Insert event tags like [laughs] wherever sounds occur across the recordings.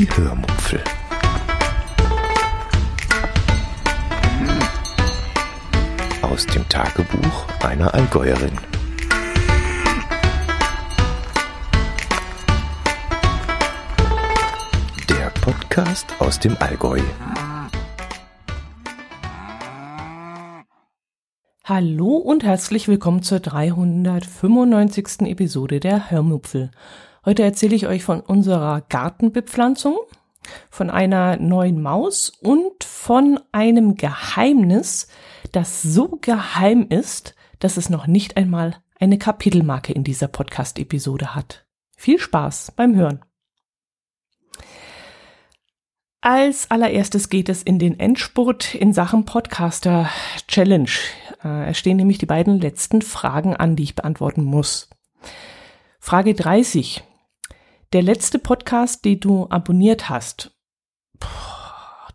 Die Hörmupfel. Aus dem Tagebuch einer Allgäuerin. Der Podcast aus dem Allgäu. Hallo und herzlich willkommen zur 395. Episode der Hörmupfel. Heute erzähle ich euch von unserer Gartenbepflanzung, von einer neuen Maus und von einem Geheimnis, das so geheim ist, dass es noch nicht einmal eine Kapitelmarke in dieser Podcast-Episode hat. Viel Spaß beim Hören. Als allererstes geht es in den Endspurt in Sachen Podcaster Challenge. Äh, es stehen nämlich die beiden letzten Fragen an, die ich beantworten muss. Frage 30. Der letzte Podcast, den du abonniert hast,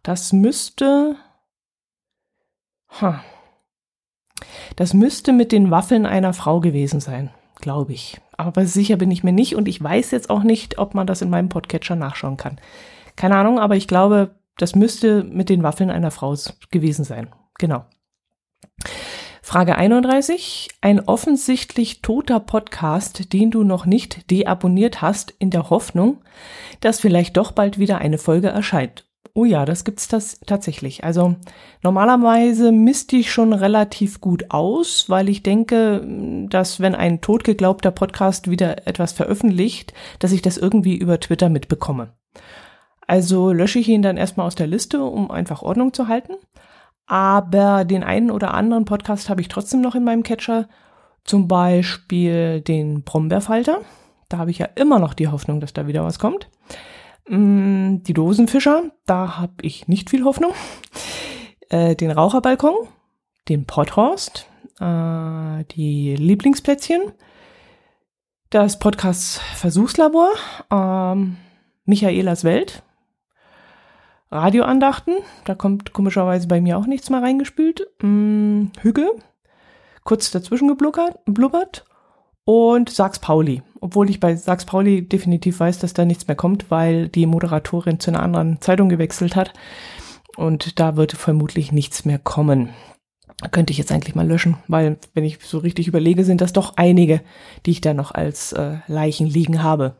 das müsste, das müsste mit den Waffeln einer Frau gewesen sein, glaube ich. Aber sicher bin ich mir nicht und ich weiß jetzt auch nicht, ob man das in meinem Podcatcher nachschauen kann. Keine Ahnung, aber ich glaube, das müsste mit den Waffeln einer Frau gewesen sein. Genau. Frage 31. Ein offensichtlich toter Podcast, den du noch nicht deabonniert hast, in der Hoffnung, dass vielleicht doch bald wieder eine Folge erscheint. Oh ja, das gibt's das tatsächlich. Also normalerweise misste ich schon relativ gut aus, weil ich denke, dass wenn ein totgeglaubter Podcast wieder etwas veröffentlicht, dass ich das irgendwie über Twitter mitbekomme. Also lösche ich ihn dann erstmal aus der Liste, um einfach Ordnung zu halten. Aber den einen oder anderen Podcast habe ich trotzdem noch in meinem Catcher. Zum Beispiel den Brombeerfalter. Da habe ich ja immer noch die Hoffnung, dass da wieder was kommt. Mm, die Dosenfischer, da habe ich nicht viel Hoffnung. Äh, den Raucherbalkon, den Podhorst, äh, die Lieblingsplätzchen, das Podcast Versuchslabor, ähm, Michaelas Welt, Radioandachten, da kommt komischerweise bei mir auch nichts mehr reingespült. Hm, Hügel, kurz dazwischen geblubbert und Sachs Pauli. Obwohl ich bei Sachs Pauli definitiv weiß, dass da nichts mehr kommt, weil die Moderatorin zu einer anderen Zeitung gewechselt hat. Und da wird vermutlich nichts mehr kommen. Könnte ich jetzt eigentlich mal löschen, weil, wenn ich so richtig überlege, sind das doch einige, die ich da noch als äh, Leichen liegen habe.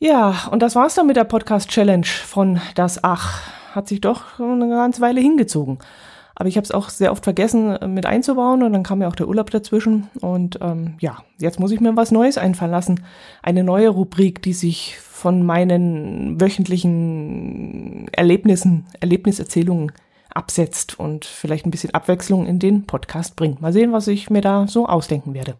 Ja, und das war's dann mit der Podcast Challenge von Das Ach. Hat sich doch eine ganze Weile hingezogen. Aber ich habe es auch sehr oft vergessen äh, mit einzubauen und dann kam ja auch der Urlaub dazwischen. Und ähm, ja, jetzt muss ich mir was Neues einfallen lassen. Eine neue Rubrik, die sich von meinen wöchentlichen Erlebnissen, Erlebniserzählungen absetzt und vielleicht ein bisschen Abwechslung in den Podcast bringt. Mal sehen, was ich mir da so ausdenken werde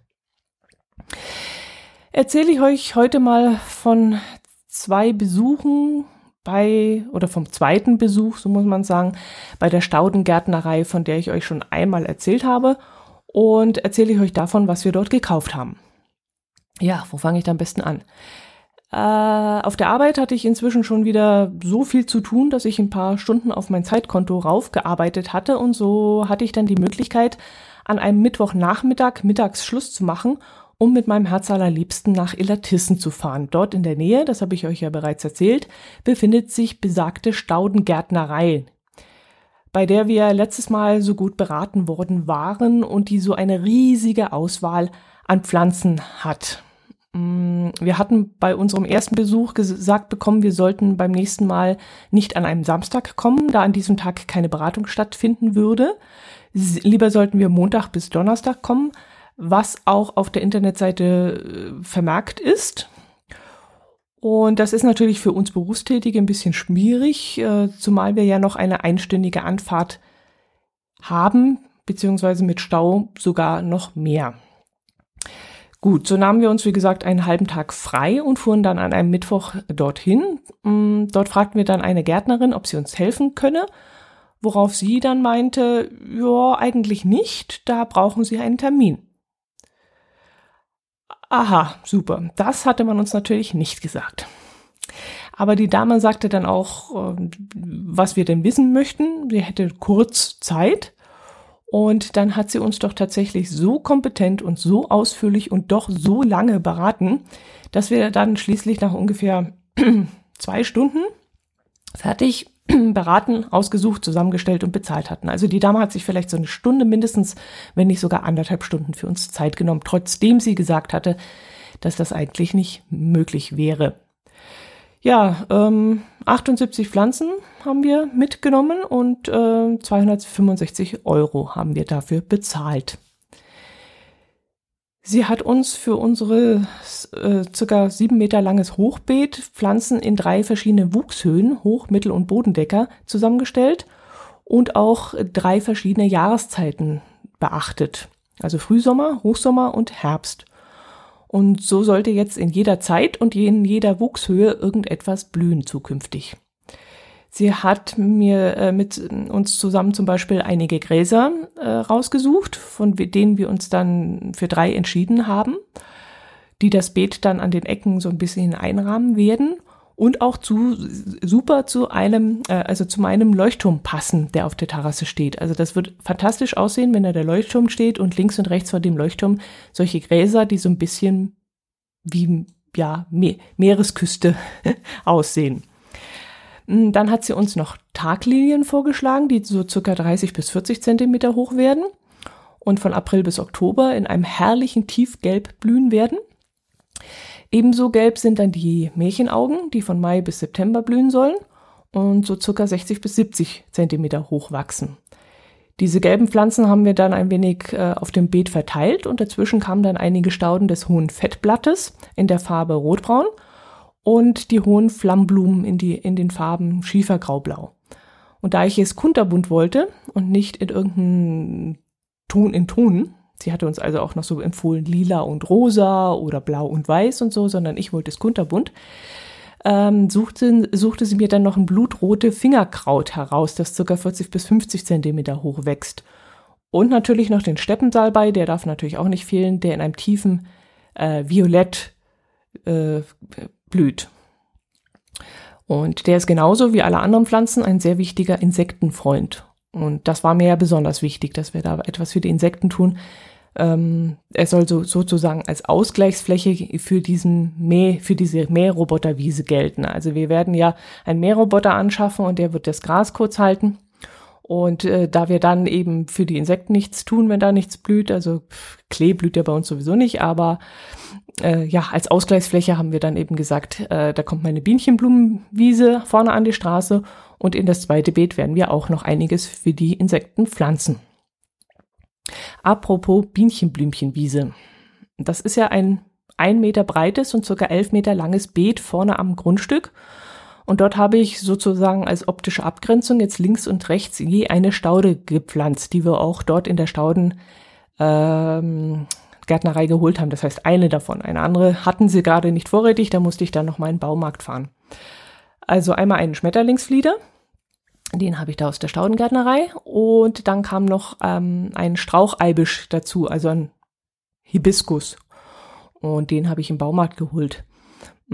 erzähle ich euch heute mal von zwei Besuchen bei, oder vom zweiten Besuch, so muss man sagen, bei der Staudengärtnerei, von der ich euch schon einmal erzählt habe. Und erzähle ich euch davon, was wir dort gekauft haben. Ja, wo fange ich da am besten an? Äh, auf der Arbeit hatte ich inzwischen schon wieder so viel zu tun, dass ich ein paar Stunden auf mein Zeitkonto raufgearbeitet hatte und so hatte ich dann die Möglichkeit, an einem Mittwochnachmittag mittags Schluss zu machen um mit meinem Herz allerliebsten nach Illertissen zu fahren. Dort in der Nähe, das habe ich euch ja bereits erzählt, befindet sich besagte Staudengärtnerei, bei der wir letztes Mal so gut beraten worden waren und die so eine riesige Auswahl an Pflanzen hat. Mm, wir hatten bei unserem ersten Besuch gesagt bekommen, wir sollten beim nächsten Mal nicht an einem Samstag kommen, da an diesem Tag keine Beratung stattfinden würde. Lieber sollten wir Montag bis Donnerstag kommen, was auch auf der Internetseite äh, vermerkt ist. Und das ist natürlich für uns Berufstätige ein bisschen schwierig, äh, zumal wir ja noch eine einstündige Anfahrt haben, beziehungsweise mit Stau sogar noch mehr. Gut, so nahmen wir uns, wie gesagt, einen halben Tag frei und fuhren dann an einem Mittwoch dorthin. Mm, dort fragten wir dann eine Gärtnerin, ob sie uns helfen könne, worauf sie dann meinte, ja, eigentlich nicht, da brauchen sie einen Termin. Aha, super. Das hatte man uns natürlich nicht gesagt. Aber die Dame sagte dann auch, ähm, was wir denn wissen möchten. Sie hätte kurz Zeit. Und dann hat sie uns doch tatsächlich so kompetent und so ausführlich und doch so lange beraten, dass wir dann schließlich nach ungefähr [clears throat] zwei Stunden fertig [clears throat] beraten, ausgesucht, zusammengestellt und bezahlt hatten. Also die Dame hat sich vielleicht so eine Stunde mindestens, wenn nicht sogar anderthalb Stunden für uns Zeit genommen, trotzdem sie gesagt hatte, dass das eigentlich nicht möglich wäre. Ja, ähm, 78 Pflanzen haben wir mitgenommen und äh, 265 Euro haben wir dafür bezahlt. Sie hat uns für unsere äh, circa sieben Meter langes Hochbeet Pflanzen in drei verschiedene Wuchshöhen, Hoch-, Mittel- und Bodendecker zusammengestellt und auch drei verschiedene Jahreszeiten beachtet. Also Frühsommer, Hochsommer und Herbst. Und so sollte jetzt in jeder Zeit und in jeder Wuchshöhe irgendetwas blühen zukünftig. Sie hat mir äh, mit uns zusammen zum Beispiel einige Gräser äh, rausgesucht, von denen wir uns dann für drei entschieden haben, die das Beet dann an den Ecken so ein bisschen einrahmen werden und auch zu super zu einem, äh, also zu meinem Leuchtturm passen, der auf der Terrasse steht. Also das wird fantastisch aussehen, wenn da der Leuchtturm steht und links und rechts vor dem Leuchtturm solche Gräser, die so ein bisschen wie ja Me Meeresküste [laughs] aussehen. Hm, dann hat sie uns noch Taglilien vorgeschlagen, die so circa 30 bis 40 Zentimeter hoch werden und von April bis Oktober in einem herrlichen Tiefgelb blühen werden. Ebenso gelb sind dann die Märchenaugen, die von Mai bis September blühen sollen und so circa 60 bis 70 Zentimeter hoch wachsen. Diese gelben Pflanzen haben wir dann ein wenig äh, auf dem Beet verteilt und dazwischen kamen dann einige Stauden des hohen Fettblattes in der Farbe rotbraun und die hohen Flammblumen in, die, in den Farben Schiefergraublau. Und da ich es kunterbunt wollte und nicht in irgendeinem Ton in Ton, Sie hatte uns also auch noch so empfohlen, lila und rosa oder blau und weiß und so, sondern ich wollte es kunterbunt. Ähm, suchte, suchte sie mir dann noch ein blutrote Fingerkraut heraus, das ca. 40 bis 50 Zentimeter hoch wächst. Und natürlich noch den Steppensalbei, der darf natürlich auch nicht fehlen, der in einem tiefen äh, Violett äh, blüht. Und der ist genauso wie alle anderen Pflanzen ein sehr wichtiger Insektenfreund. Und das war mir ja besonders wichtig, dass wir da etwas für die Insekten tun. Ähm, er soll so, sozusagen als Ausgleichsfläche für diesen Mäh, für diese Mähroboterwiese gelten. Also wir werden ja einen Mähroboter anschaffen und der wird das Gras kurz halten. Und äh, da wir dann eben für die Insekten nichts tun, wenn da nichts blüht, also Klee blüht ja bei uns sowieso nicht, aber äh, ja, als Ausgleichsfläche haben wir dann eben gesagt, äh, da kommt meine Bienchenblumenwiese vorne an die Straße und in das zweite Beet werden wir auch noch einiges für die Insekten pflanzen. Apropos Bienchenblümchenwiese. Das ist ja ein ein Meter breites und circa elf Meter langes Beet vorne am Grundstück. Und dort habe ich sozusagen als optische Abgrenzung jetzt links und rechts je eine Staude gepflanzt, die wir auch dort in der Stauden ähm, Gärtnerei geholt haben. Das heißt eine davon. Eine andere hatten sie gerade nicht vorrätig, da musste ich dann noch mal in den Baumarkt fahren. Also einmal einen Schmetterlingsflieder, den habe ich da aus der Staudengärtnerei. Und dann kam noch ähm, ein Straucheibisch dazu, also ein Hibiskus. Und den habe ich im Baumarkt geholt.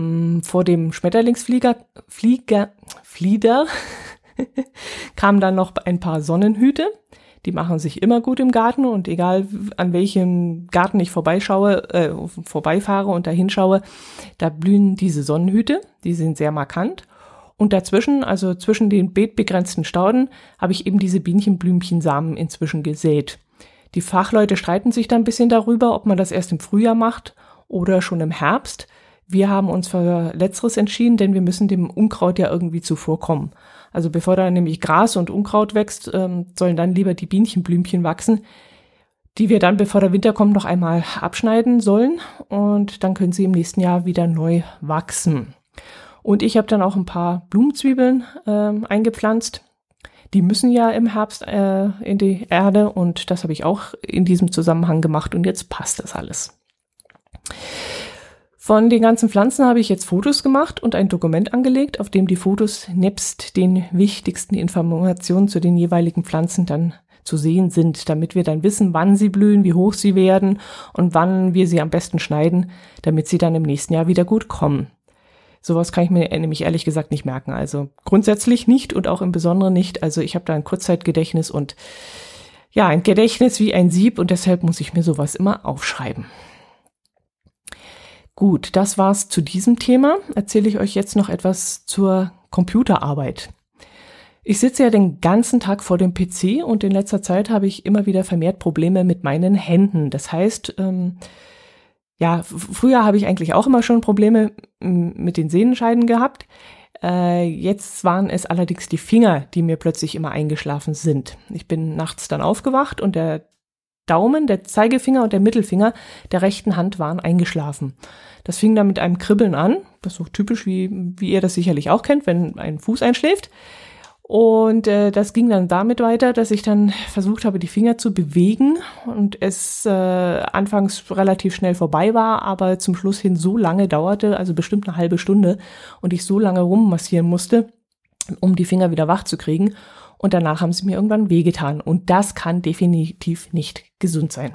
Mm, vor dem Schmetterlingsflieger, Flieger, Flieder [laughs] kamen dann noch ein paar Sonnenhüte. Die machen sich immer gut im Garten und egal an welchem Garten ich vorbeischaue, äh, vorbeifahre und da hinschaue, da blühen diese Sonnenhüte. Die sind sehr markant. Und dazwischen, also zwischen den beetbegrenzten Stauden, habe ich eben diese Bienchenblümchensamen inzwischen gesät. Die Fachleute streiten sich da ein bisschen darüber, ob man das erst im Frühjahr macht oder schon im Herbst. Wir haben uns für Letzteres entschieden, denn wir müssen dem Unkraut ja irgendwie zuvorkommen. Also bevor da nämlich Gras und Unkraut wächst, ähm, sollen dann lieber die Bienchenblümchen wachsen, die wir dann, bevor der Winter kommt, noch einmal abschneiden sollen. Und dann können sie im nächsten Jahr wieder neu wachsen. Und ich habe dann auch ein paar Blumenzwiebeln äh, eingepflanzt. Die müssen ja im Herbst äh, in die Erde und das habe ich auch in diesem Zusammenhang gemacht und jetzt passt das alles. Von den ganzen Pflanzen habe ich jetzt Fotos gemacht und ein Dokument angelegt, auf dem die Fotos nebst den wichtigsten Informationen zu den jeweiligen Pflanzen dann zu sehen sind, damit wir dann wissen, wann sie blühen, wie hoch sie werden und wann wir sie am besten schneiden, damit sie dann im nächsten Jahr wieder gut kommen. Sowas kann ich mir nämlich ehrlich gesagt nicht merken. Also grundsätzlich nicht und auch im Besonderen nicht. Also ich habe da ein Kurzzeitgedächtnis und ja, ein Gedächtnis wie ein Sieb und deshalb muss ich mir sowas immer aufschreiben. Gut, das war's zu diesem Thema. Erzähle ich euch jetzt noch etwas zur Computerarbeit. Ich sitze ja den ganzen Tag vor dem PC und in letzter Zeit habe ich immer wieder vermehrt Probleme mit meinen Händen. Das heißt, ähm, ja, früher habe ich eigentlich auch immer schon Probleme mit den Sehnenscheiden gehabt. Äh, jetzt waren es allerdings die Finger, die mir plötzlich immer eingeschlafen sind. Ich bin nachts dann aufgewacht und der Daumen, der Zeigefinger und der Mittelfinger der rechten Hand waren eingeschlafen. Das fing dann mit einem Kribbeln an, das ist so typisch, wie, wie ihr das sicherlich auch kennt, wenn ein Fuß einschläft. Und äh, das ging dann damit weiter, dass ich dann versucht habe, die Finger zu bewegen und es äh, anfangs relativ schnell vorbei war, aber zum Schluss hin so lange dauerte, also bestimmt eine halbe Stunde, und ich so lange rummassieren musste, um die Finger wieder wach zu kriegen. Und danach haben sie mir irgendwann wehgetan. Und das kann definitiv nicht gesund sein.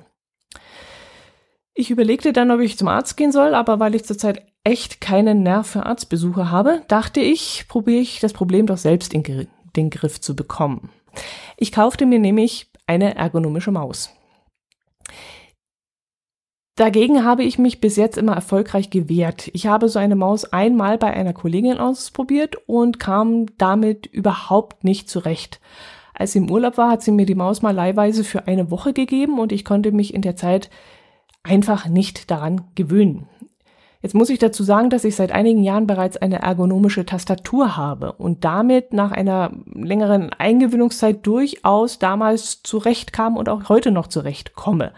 Ich überlegte dann, ob ich zum Arzt gehen soll, aber weil ich zurzeit echt keinen Nerv für Arztbesuche habe, dachte ich, probiere ich das Problem doch selbst in den Griff zu bekommen. Ich kaufte mir nämlich eine ergonomische Maus. Dagegen habe ich mich bis jetzt immer erfolgreich gewehrt. Ich habe so eine Maus einmal bei einer Kollegin ausprobiert und kam damit überhaupt nicht zurecht. Als sie im Urlaub war, hat sie mir die Maus mal leihweise für eine Woche gegeben und ich konnte mich in der Zeit einfach nicht daran gewöhnen. Jetzt muss ich dazu sagen, dass ich seit einigen Jahren bereits eine ergonomische Tastatur habe und damit nach einer längeren Eingewöhnungszeit durchaus damals zurechtkam und auch heute noch zurechtkomme.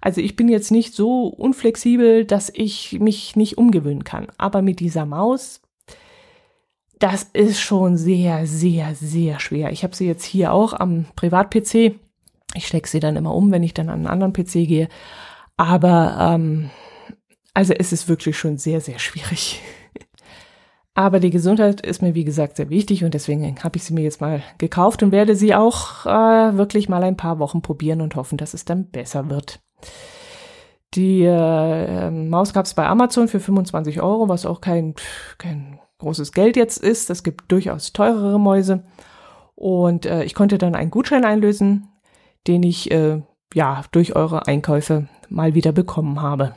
Also ich bin jetzt nicht so unflexibel, dass ich mich nicht umgewöhnen kann. Aber mit dieser Maus, das ist schon sehr, sehr, sehr schwer. Ich habe sie jetzt hier auch am Privat-PC. Ich stecke sie dann immer um, wenn ich dann an einen anderen PC gehe. Aber ähm, also es ist wirklich schon sehr, sehr schwierig. [laughs] Aber die Gesundheit ist mir, wie gesagt, sehr wichtig und deswegen habe ich sie mir jetzt mal gekauft und werde sie auch äh, wirklich mal ein paar Wochen probieren und hoffen, dass es dann besser wird. Die äh, Maus gab es bei Amazon für 25 Euro, was auch kein, kein großes Geld jetzt ist. Es gibt durchaus teurere Mäuse. Und äh, ich konnte dann einen Gutschein einlösen, den ich äh, ja durch eure Einkäufe mal wieder bekommen habe.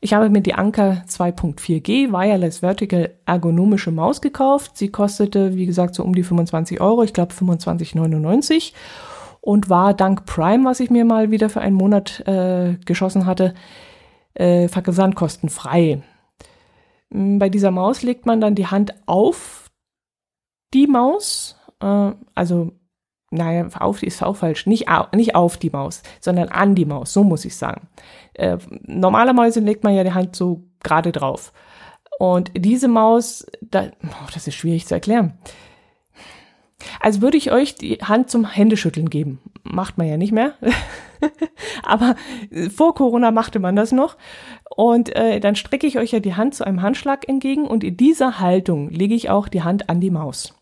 Ich habe mir die Anker 2.4G Wireless Vertical ergonomische Maus gekauft. Sie kostete, wie gesagt, so um die 25 Euro, ich glaube 25,99 und war dank Prime, was ich mir mal wieder für einen Monat äh, geschossen hatte, äh, versandkostenfrei. Mm, bei dieser Maus legt man dann die Hand auf die Maus, äh, also naja, auf die ist auch falsch, nicht, au, nicht auf die Maus, sondern an die Maus, so muss ich sagen. Äh, normalerweise legt man ja die Hand so gerade drauf. Und diese Maus, da, oh, das ist schwierig zu erklären. Also würde ich euch die Hand zum Händeschütteln geben. Macht man ja nicht mehr. [laughs] Aber vor Corona machte man das noch. Und äh, dann strecke ich euch ja die Hand zu einem Handschlag entgegen und in dieser Haltung lege ich auch die Hand an die Maus.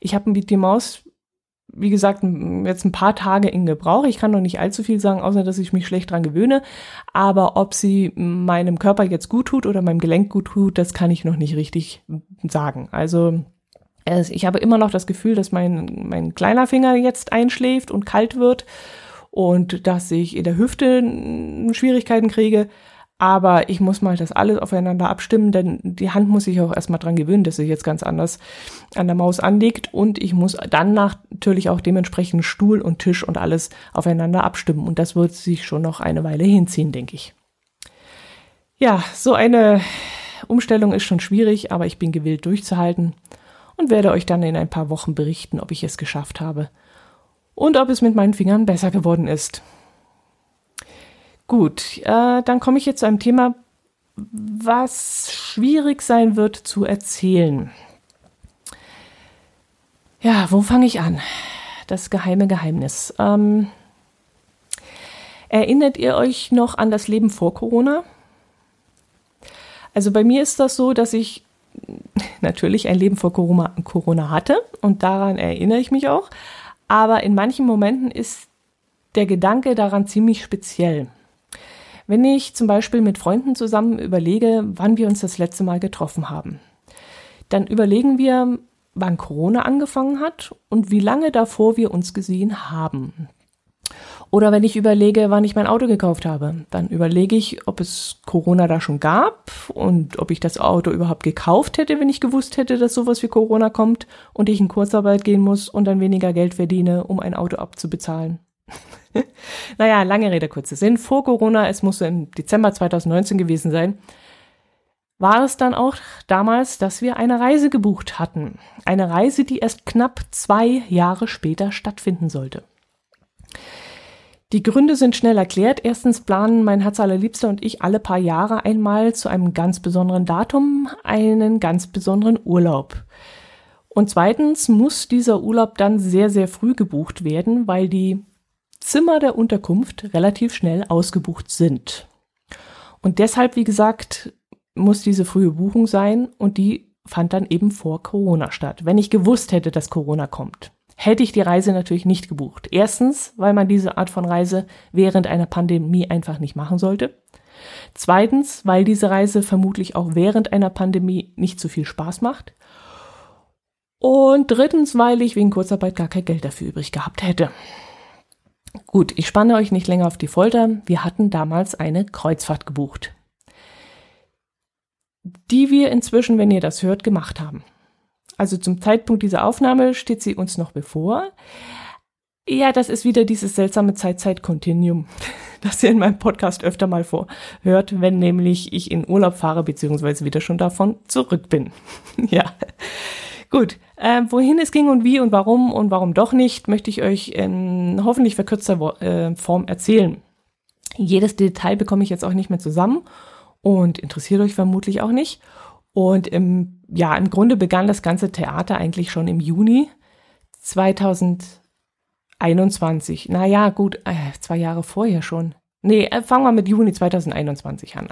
Ich habe die Maus wie gesagt, jetzt ein paar Tage in Gebrauch. Ich kann noch nicht allzu viel sagen, außer dass ich mich schlecht dran gewöhne. Aber ob sie meinem Körper jetzt gut tut oder meinem Gelenk gut tut, das kann ich noch nicht richtig sagen. Also ich habe immer noch das Gefühl, dass mein, mein kleiner Finger jetzt einschläft und kalt wird und dass ich in der Hüfte Schwierigkeiten kriege. Aber ich muss mal das alles aufeinander abstimmen, denn die Hand muss sich auch erstmal dran gewöhnen, dass sie jetzt ganz anders an der Maus anliegt. Und ich muss dann natürlich auch dementsprechend Stuhl und Tisch und alles aufeinander abstimmen. Und das wird sich schon noch eine Weile hinziehen, denke ich. Ja, so eine Umstellung ist schon schwierig, aber ich bin gewillt durchzuhalten und werde euch dann in ein paar Wochen berichten, ob ich es geschafft habe und ob es mit meinen Fingern besser geworden ist. Gut, äh, dann komme ich jetzt zu einem Thema, was schwierig sein wird zu erzählen. Ja, wo fange ich an? Das geheime Geheimnis. Ähm, erinnert ihr euch noch an das Leben vor Corona? Also bei mir ist das so, dass ich natürlich ein Leben vor Corona, hatte und daran erinnere ich mich auch. Aber in manchen Momenten ist der Gedanke daran ziemlich speziell. Wenn ich zum Beispiel mit Freunden zusammen überlege, wann wir uns das letzte Mal getroffen haben, dann überlegen wir, wann Corona angefangen hat und wie lange davor wir uns gesehen haben. Oder wenn ich überlege, wann ich mein Auto gekauft habe, dann überlege ich, ob es Corona da schon gab und ob ich das Auto überhaupt gekauft hätte, wenn ich gewusst hätte, dass sowas wie Corona kommt und ich in Kurzarbeit gehen muss und dann weniger Geld verdiene, um ein Auto abzubezahlen. [laughs] naja, lange Rede, kurzer Sinn. Vor Corona, es musste im Dezember 2019 gewesen sein, war es dann auch damals, dass wir eine Reise gebucht hatten. Eine Reise, die erst knapp zwei Jahre später stattfinden sollte. Die Gründe sind schnell erklärt. Erstens planen mein Herz allerliebster und ich alle paar Jahre einmal zu einem ganz besonderen Datum einen ganz besonderen Urlaub. Und zweitens muss dieser Urlaub dann sehr, sehr früh gebucht werden, weil die Zimmer der Unterkunft relativ schnell ausgebucht sind. Und deshalb, wie gesagt, muss diese frühe Buchung sein und die fand dann eben vor Corona statt. Wenn ich gewusst hätte, dass Corona kommt, hätte ich die Reise natürlich nicht gebucht. Erstens, weil man diese Art von Reise während einer Pandemie einfach nicht machen sollte. Zweitens, weil diese Reise vermutlich auch während einer Pandemie nicht so viel Spaß macht. Und drittens, weil ich wegen Kurzarbeit gar kein Geld dafür übrig gehabt hätte. Gut, ich spanne euch nicht länger auf die Folter. Wir hatten damals eine Kreuzfahrt gebucht, die wir inzwischen, wenn ihr das hört, gemacht haben. Also zum Zeitpunkt dieser Aufnahme steht sie uns noch bevor. Ja, das ist wieder dieses seltsame Zeit-Zeit-Kontinuum, [laughs] das ihr in meinem Podcast öfter mal vorhört, wenn nämlich ich in Urlaub fahre, beziehungsweise wieder schon davon zurück bin. [laughs] ja. Gut, äh, wohin es ging und wie und warum und warum doch nicht, möchte ich euch in hoffentlich verkürzter äh, Form erzählen. Jedes Detail bekomme ich jetzt auch nicht mehr zusammen und interessiert euch vermutlich auch nicht. Und im, ja, im Grunde begann das ganze Theater eigentlich schon im Juni 2021. Naja, gut, äh, zwei Jahre vorher schon. Nee, äh, fangen wir mit Juni 2021 an.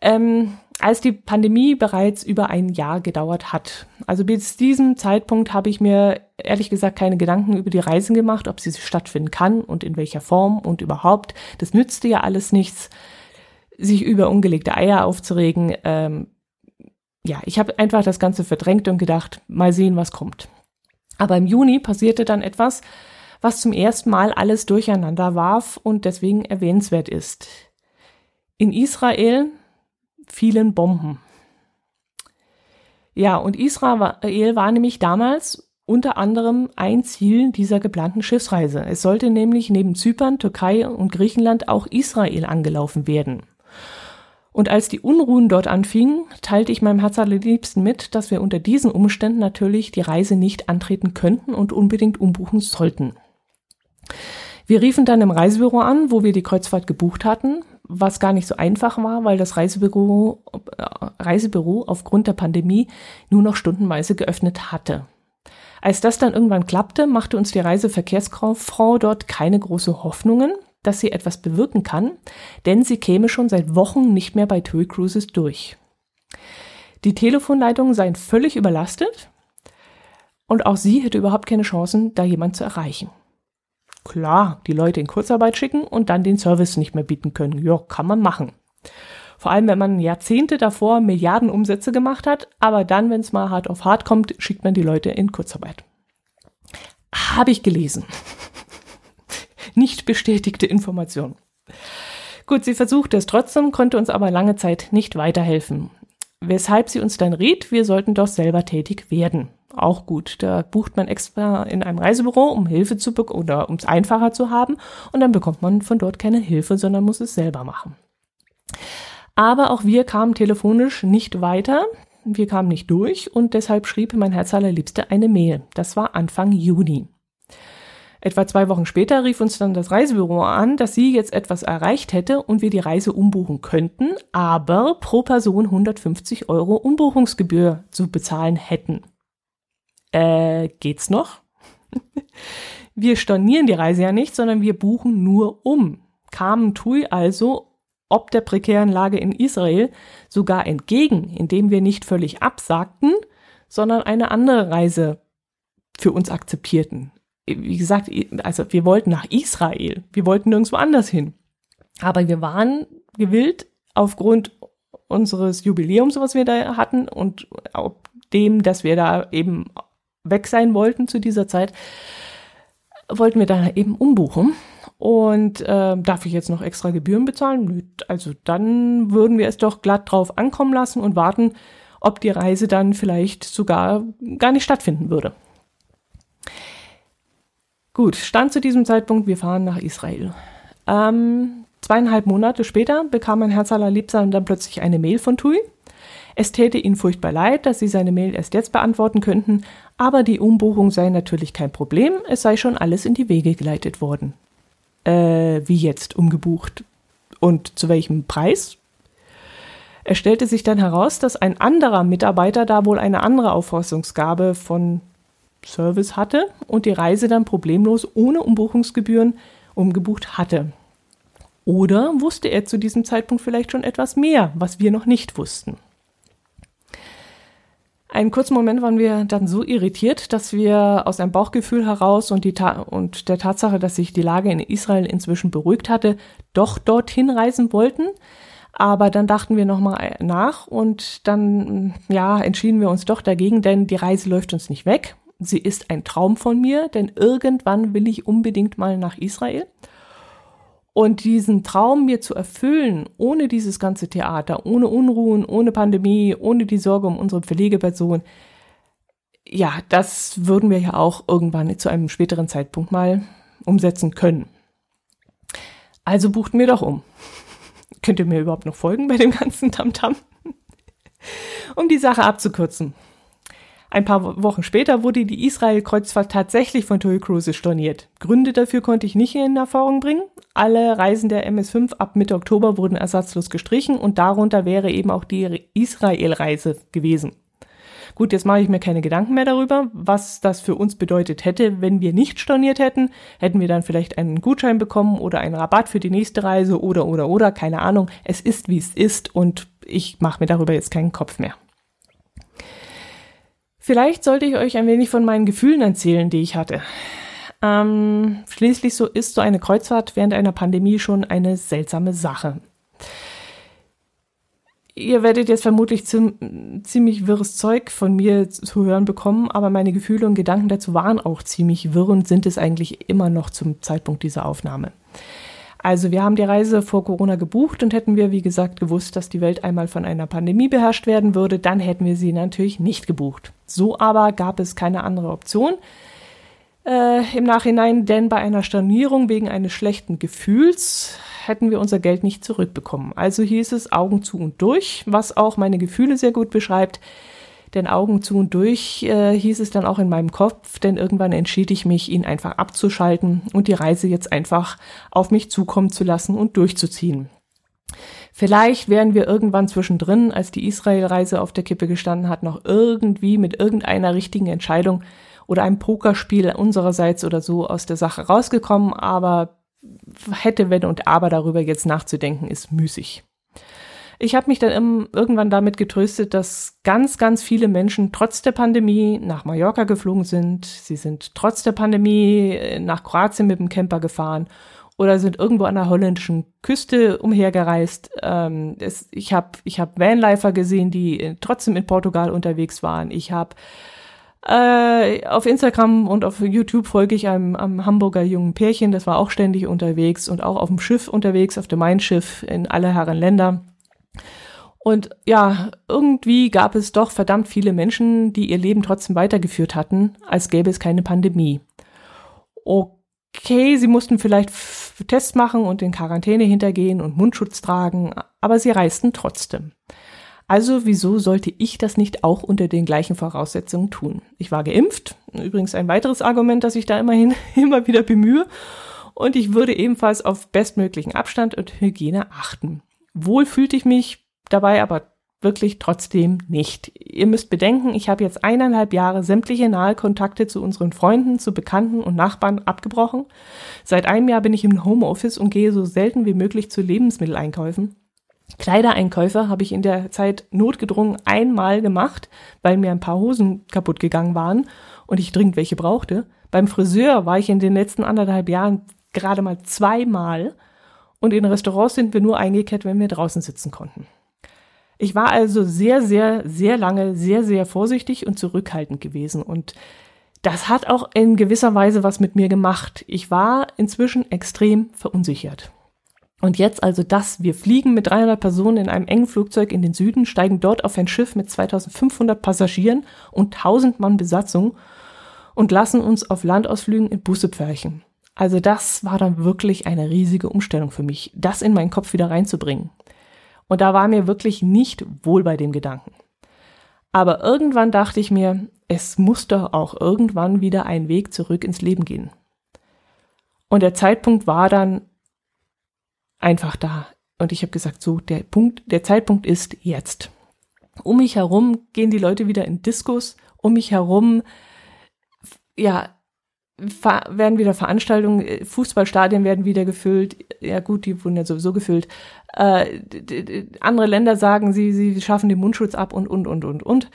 Ähm, als die Pandemie bereits über ein Jahr gedauert hat. Also bis diesem Zeitpunkt habe ich mir ehrlich gesagt keine Gedanken über die Reisen gemacht, ob sie stattfinden kann und in welcher Form und überhaupt. Das nützte ja alles nichts, sich über ungelegte Eier aufzuregen. Ähm, ja, ich habe einfach das Ganze verdrängt und gedacht, mal sehen, was kommt. Aber im Juni passierte dann etwas, was zum ersten Mal alles durcheinander warf und deswegen erwähnenswert ist. In Israel fielen Bomben. Ja, und Israel war nämlich damals unter anderem ein Ziel dieser geplanten Schiffsreise. Es sollte nämlich neben Zypern, Türkei und Griechenland auch Israel angelaufen werden. Und als die Unruhen dort anfingen, teilte ich meinem Herz allerliebsten mit, dass wir unter diesen Umständen natürlich die Reise nicht antreten könnten und unbedingt umbuchen sollten. Wir riefen dann im Reisebüro an, wo wir die Kreuzfahrt gebucht hatten, was gar nicht so einfach war, weil das Reisebüro, äh, Reisebüro aufgrund der Pandemie nur noch stundenweise geöffnet hatte. Als das dann irgendwann klappte, machte uns die Reiseverkehrskauffrau dort keine große Hoffnungen, dass sie etwas bewirken kann, denn sie käme schon seit Wochen nicht mehr bei TUI Cruises durch. Die Telefonleitungen seien völlig überlastet und auch sie hätte überhaupt keine Chancen, da jemand zu erreichen. Klar, die Leute in Kurzarbeit schicken und dann den Service nicht mehr bieten können. Ja, kann man machen. Vor allem, wenn man Jahrzehnte davor Milliarden Umsätze gemacht hat, aber dann, wenn es mal hart auf hart kommt, schickt man die Leute in Kurzarbeit. Habe ich gelesen nicht bestätigte Information. Gut, sie versuchte es trotzdem, konnte uns aber lange Zeit nicht weiterhelfen. Weshalb sie uns dann riet, wir sollten doch selber tätig werden. Auch gut. Da bucht man extra in einem Reisebüro, um Hilfe zu bekommen oder um es einfacher zu haben. Und dann bekommt man von dort keine Hilfe, sondern muss es selber machen. Aber auch wir kamen telefonisch nicht weiter. Wir kamen nicht durch und deshalb schrieb mein Herz allerliebste eine Mail. Das war Anfang Juni. Etwa zwei Wochen später rief uns dann das Reisebüro an, dass sie jetzt etwas erreicht hätte und wir die Reise umbuchen könnten, aber pro Person 150 Euro Umbuchungsgebühr zu bezahlen hätten. Äh, geht's noch? [laughs] wir stornieren die Reise ja nicht, sondern wir buchen nur um. Kamen Tui also ob der prekären Lage in Israel sogar entgegen, indem wir nicht völlig absagten, sondern eine andere Reise für uns akzeptierten wie gesagt, also wir wollten nach Israel, wir wollten nirgendwo anders hin. Aber wir waren gewillt, aufgrund unseres Jubiläums, was wir da hatten und dem, dass wir da eben weg sein wollten zu dieser Zeit, wollten wir da eben umbuchen. Und äh, darf ich jetzt noch extra Gebühren bezahlen? Also dann würden wir es doch glatt drauf ankommen lassen und warten, ob die Reise dann vielleicht sogar gar nicht stattfinden würde. Gut, stand zu diesem Zeitpunkt, wir fahren nach Israel. Ähm, zweieinhalb Monate später bekam mein Herz allerliebster dann plötzlich eine Mail von Tui. Es täte ihnen furchtbar leid, dass sie seine Mail erst jetzt beantworten könnten, aber die Umbuchung sei natürlich kein Problem, es sei schon alles in die Wege geleitet worden. Äh, wie jetzt umgebucht? Und zu welchem Preis? Es stellte sich dann heraus, dass ein anderer Mitarbeiter da wohl eine andere Auffassungsgabe von Service hatte und die Reise dann problemlos ohne Umbuchungsgebühren umgebucht hatte. Oder wusste er zu diesem Zeitpunkt vielleicht schon etwas mehr, was wir noch nicht wussten? Einen kurzen Moment waren wir dann so irritiert, dass wir aus einem Bauchgefühl heraus und, und der Tatsache, dass sich die Lage in Israel inzwischen beruhigt hatte, doch dorthin reisen wollten. Aber dann dachten wir nochmal nach und dann, ja, entschieden wir uns doch dagegen, denn die Reise läuft uns nicht weg. Sie ist ein Traum von mir, denn irgendwann will ich unbedingt mal nach Israel. Und diesen Traum mir zu erfüllen, ohne dieses ganze Theater, ohne Unruhen, ohne Pandemie, ohne die Sorge um unsere Pflegeperson, ja, das würden wir ja auch irgendwann zu einem späteren Zeitpunkt mal umsetzen können. Also buchten wir doch um. Könnt ihr mir überhaupt noch folgen bei dem ganzen Tamtam? -Tam? um die Sache abzukürzen. Ein paar Wochen später wurde die Israel-Kreuzfahrt tatsächlich von TUI Cruises storniert. Gründe dafür konnte ich nicht in Erfahrung bringen. Alle Reisen der MS5 ab Mitte Oktober wurden ersatzlos gestrichen und darunter wäre eben auch die Israel-Reise gewesen. Gut, jetzt mache ich mir keine Gedanken mehr darüber, was das für uns bedeutet hätte, wenn wir nicht storniert hätten. Hätten wir dann vielleicht einen Gutschein bekommen oder einen Rabatt für die nächste Reise oder oder oder, keine Ahnung. Es ist, wie es ist und ich mache mir darüber jetzt keinen Kopf mehr. Vielleicht sollte ich euch ein wenig von meinen Gefühlen erzählen, die ich hatte. Ähm, schließlich so ist so eine Kreuzfahrt während einer Pandemie schon eine seltsame Sache. Ihr werdet jetzt vermutlich ziemlich wirres Zeug von mir zu hören bekommen, aber meine Gefühle und Gedanken dazu waren auch ziemlich wirr und sind es eigentlich immer noch zum Zeitpunkt dieser Aufnahme. Also wir haben die Reise vor Corona gebucht und hätten wir, wie gesagt, gewusst, dass die Welt einmal von einer Pandemie beherrscht werden würde, dann hätten wir sie natürlich nicht gebucht. So aber gab es keine andere Option äh, im Nachhinein, denn bei einer Stornierung wegen eines schlechten Gefühls hätten wir unser Geld nicht zurückbekommen. Also hieß es Augen zu und durch, was auch meine Gefühle sehr gut beschreibt. Denn Augen zu und durch äh, hieß es dann auch in meinem Kopf, denn irgendwann entschied ich mich, ihn einfach abzuschalten und die Reise jetzt einfach auf mich zukommen zu lassen und durchzuziehen. Vielleicht wären wir irgendwann zwischendrin, als die Israel-Reise auf der Kippe gestanden hat, noch irgendwie mit irgendeiner richtigen Entscheidung oder einem Pokerspiel unsererseits oder so aus der Sache rausgekommen, aber hätte, wenn und aber darüber jetzt nachzudenken, ist müßig. Ich habe mich dann irgendwann damit getröstet, dass ganz, ganz viele Menschen trotz der Pandemie nach Mallorca geflogen sind. Sie sind trotz der Pandemie äh, nach Kroatien mit dem Camper gefahren oder sind irgendwo an der holländischen Küste umhergereist. Ähm, es, ich habe ich hab Vanlifer gesehen, die äh, trotzdem in Portugal unterwegs waren. Ich habe äh, auf Instagram und auf YouTube folge ich einem, einem Hamburger jungen Pärchen, das war auch ständig unterwegs und auch auf dem Schiff unterwegs, auf dem Main-Schiff in alle Herren Länder. Und ja, irgendwie gab es doch verdammt viele Menschen, die ihr Leben trotzdem weitergeführt hatten, als gäbe es keine Pandemie. Okay, sie mussten vielleicht Tests machen und in Quarantäne hintergehen und Mundschutz tragen, aber sie reisten trotzdem. Also wieso sollte ich das nicht auch unter den gleichen Voraussetzungen tun? Ich war geimpft, übrigens ein weiteres Argument, das ich da immerhin [laughs] immer wieder bemühe, und ich würde ebenfalls auf bestmöglichen Abstand und Hygiene achten. Wohl fühlte ich mich dabei aber wirklich trotzdem nicht. Ihr müsst bedenken, ich habe jetzt eineinhalb Jahre sämtliche nahe Kontakte zu unseren Freunden, zu Bekannten und Nachbarn abgebrochen. Seit einem Jahr bin ich im Homeoffice und gehe so selten wie möglich zu Lebensmitteleinkäufen. Kleidereinkäufe habe ich in der Zeit notgedrungen einmal gemacht, weil mir ein paar Hosen kaputt gegangen waren und ich dringend welche brauchte. Beim Friseur war ich in den letzten anderthalb Jahren gerade mal zweimal und in Restaurants sind wir nur eingekehrt, wenn wir draußen sitzen konnten. Ich war also sehr, sehr, sehr lange sehr, sehr vorsichtig und zurückhaltend gewesen. Und Das hat auch in gewisser Weise was mit mir gemacht. Ich war inzwischen extrem verunsichert. Und jetzt also das, wir fliegen mit 300 Personen in einem engen Flugzeug in den Süden, steigen dort auf ein Schiff mit 2500 Passagieren und 1000 Mann Besatzung und lassen uns auf Landausflügen in Busse pferchen. Also das war dann wirklich eine riesige Umstellung für mich, das in meinen Kopf wieder reinzubringen. Und da war mir wirklich nicht wohl bei dem Gedanken. Aber irgendwann dachte ich mir, es muss doch auch irgendwann wieder ein Weg zurück ins Leben gehen. Und der Zeitpunkt war dann einfach da. Und ich habe gesagt, so, der Punkt, der Zeitpunkt ist jetzt. Um mich herum gehen die Leute wieder in Diskus, um mich herum, ja, werden wieder Veranstaltungen, Fußballstadien werden wieder gefüllt. Ja gut, die wurden ja sowieso gefüllt. Äh, andere Länder sagen, sie, sie schaffen den Mundschutz ab und, und, und, und, und.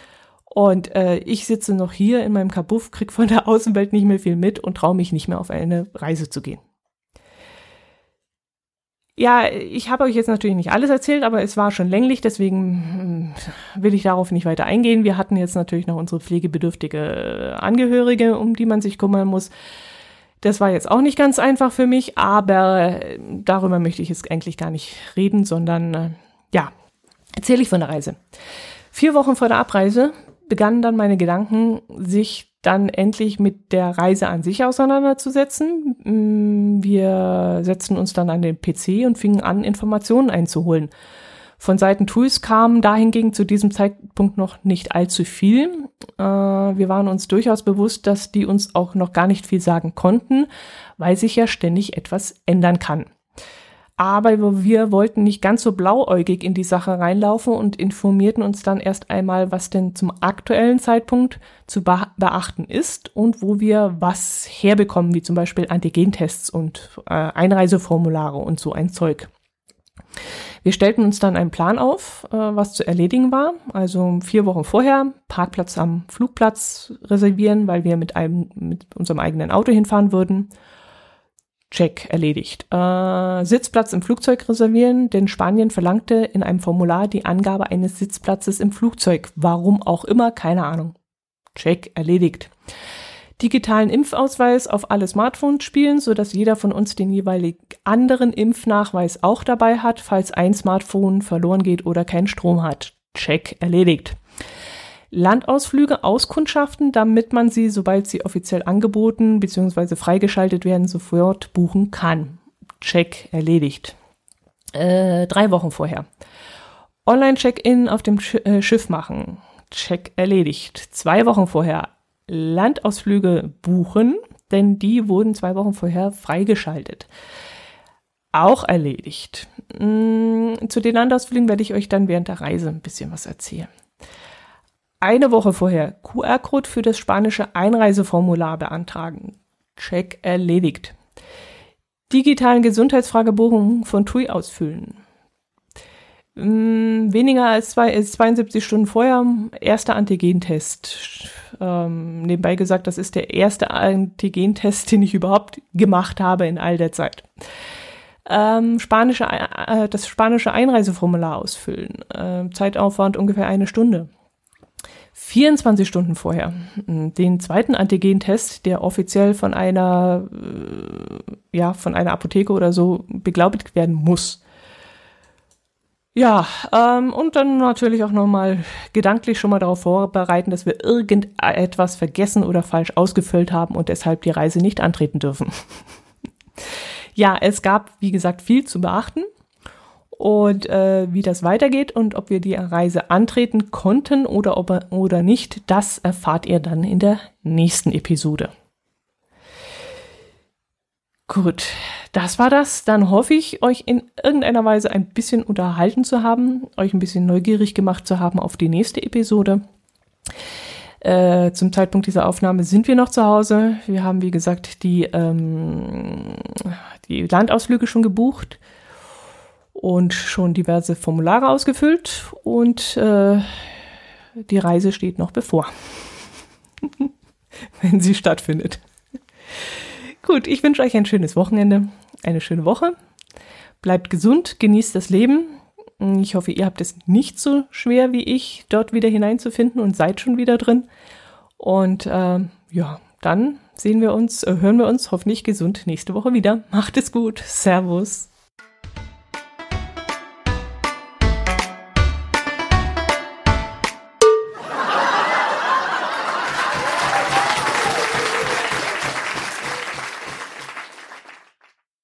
Und äh, ich sitze noch hier in meinem Kabuff, krieg von der [laughs] Außenwelt nicht mehr viel mit und traue mich nicht mehr auf eine Reise zu gehen. Ja, ich habe euch jetzt natürlich nicht alles erzählt, aber es war schon länglich, deswegen hm, will ich darauf nicht weiter eingehen. Wir hatten jetzt natürlich noch unsere pflegebedürftige Angehörige, um die man sich kümmern muss. Das war jetzt auch nicht ganz einfach für mich, aber äh, darüber möchte ich jetzt eigentlich gar nicht reden, sondern äh, ja, erzähle ich von der Reise. Vier Wochen vor der Abreise begannen dann meine Gedanken, sich dann endlich mit der Reise an sich auseinanderzusetzen. Mm, wir setzten uns dann an den PC und fingen an, Informationen einzuholen. Von Seiten TUIs kam dahingegen zu diesem Zeitpunkt noch nicht allzu viel. Äh, wir waren uns durchaus bewusst, dass die uns auch noch gar nicht viel sagen konnten, weil sich ja ständig etwas ändern kann. Aber wir wollten nicht ganz so blauäugig in die Sache reinlaufen und informierten uns dann erst einmal, was denn zum aktuellen Zeitpunkt zu beachten ist und wo wir was herbekommen, wie zum Beispiel Antigentests und äh, Einreiseformulare und so ein Zeug. Wir stellten uns dann einen Plan auf, äh, was zu erledigen war. Also vier Wochen vorher Parkplatz am Flugplatz reservieren, weil wir mit einem mit unserem eigenen Auto hinfahren würden Check erledigt. Äh, Sitzplatz im Flugzeug reservieren, denn Spanien verlangte in einem Formular die Angabe eines Sitzplatzes im Flugzeug. Warum auch immer, keine Ahnung. Check erledigt. Digitalen Impfausweis auf alle Smartphones spielen, sodass jeder von uns den jeweiligen anderen Impfnachweis auch dabei hat, falls ein Smartphone verloren geht oder keinen Strom hat. Check erledigt. Landausflüge auskundschaften, damit man sie, sobald sie offiziell angeboten bzw. freigeschaltet werden, sofort buchen kann. Check erledigt. Äh, drei Wochen vorher. Online-Check-In auf dem Sch äh, Schiff machen. Check erledigt. Zwei Wochen vorher Landausflüge buchen, denn die wurden zwei Wochen vorher freigeschaltet. Auch erledigt. Mm, zu den Landausflügen werde ich euch dann während der Reise ein bisschen was erzählen eine Woche vorher QR-Code für das spanische Einreiseformular beantragen. Check erledigt. Digitalen Gesundheitsfragebogen von TUI ausfüllen. Hm, weniger als, zwei, 72 Stunden vorher erster Antigentest. Ähm, nebenbei gesagt, das ist der erste Antigentest, den ich überhaupt gemacht habe in all der Zeit. Ähm, spanische, äh, das spanische Einreiseformular ausfüllen. Äh, Zeitaufwand ungefähr eine Stunde. 24 Stunden vorher den zweiten Antigentest, der offiziell von einer, äh, ja, von einer Apotheke oder so beglaubigt werden muss. Ja, ähm, und dann natürlich auch nochmal gedanklich schon mal darauf vorbereiten, dass wir irgendetwas vergessen oder falsch ausgefüllt haben und deshalb die Reise nicht antreten dürfen. [laughs] ja, es gab, wie gesagt, viel zu beachten und äh, wie das weitergeht und ob wir die Reise antreten konnten oder, ob, oder nicht, das erfahrt ihr dann in der nächsten Episode. Gut, das war das. Dann hoffe ich, euch in irgendeiner Weise ein bisschen unterhalten zu haben, euch ein bisschen neugierig gemacht zu haben auf die nächste Episode. Äh, zum Zeitpunkt dieser Aufnahme sind wir noch zu Hause. Wir haben, wie gesagt, die, ähm, die Landausflüge schon gebucht und schon diverse Formulare ausgefüllt und äh, die Reise steht noch bevor, [laughs] wenn sie stattfindet. Gut, ich wünsche euch ein schönes Wochenende, eine schöne Woche. Bleibt gesund, genießt das Leben. Ich hoffe, ihr habt es nicht so schwer wie ich, dort wieder hineinzufinden und seid schon wieder drin. Und äh, ja, dann sehen wir uns, äh, hören wir uns hoffentlich gesund nächste Woche wieder. Macht es gut. Servus.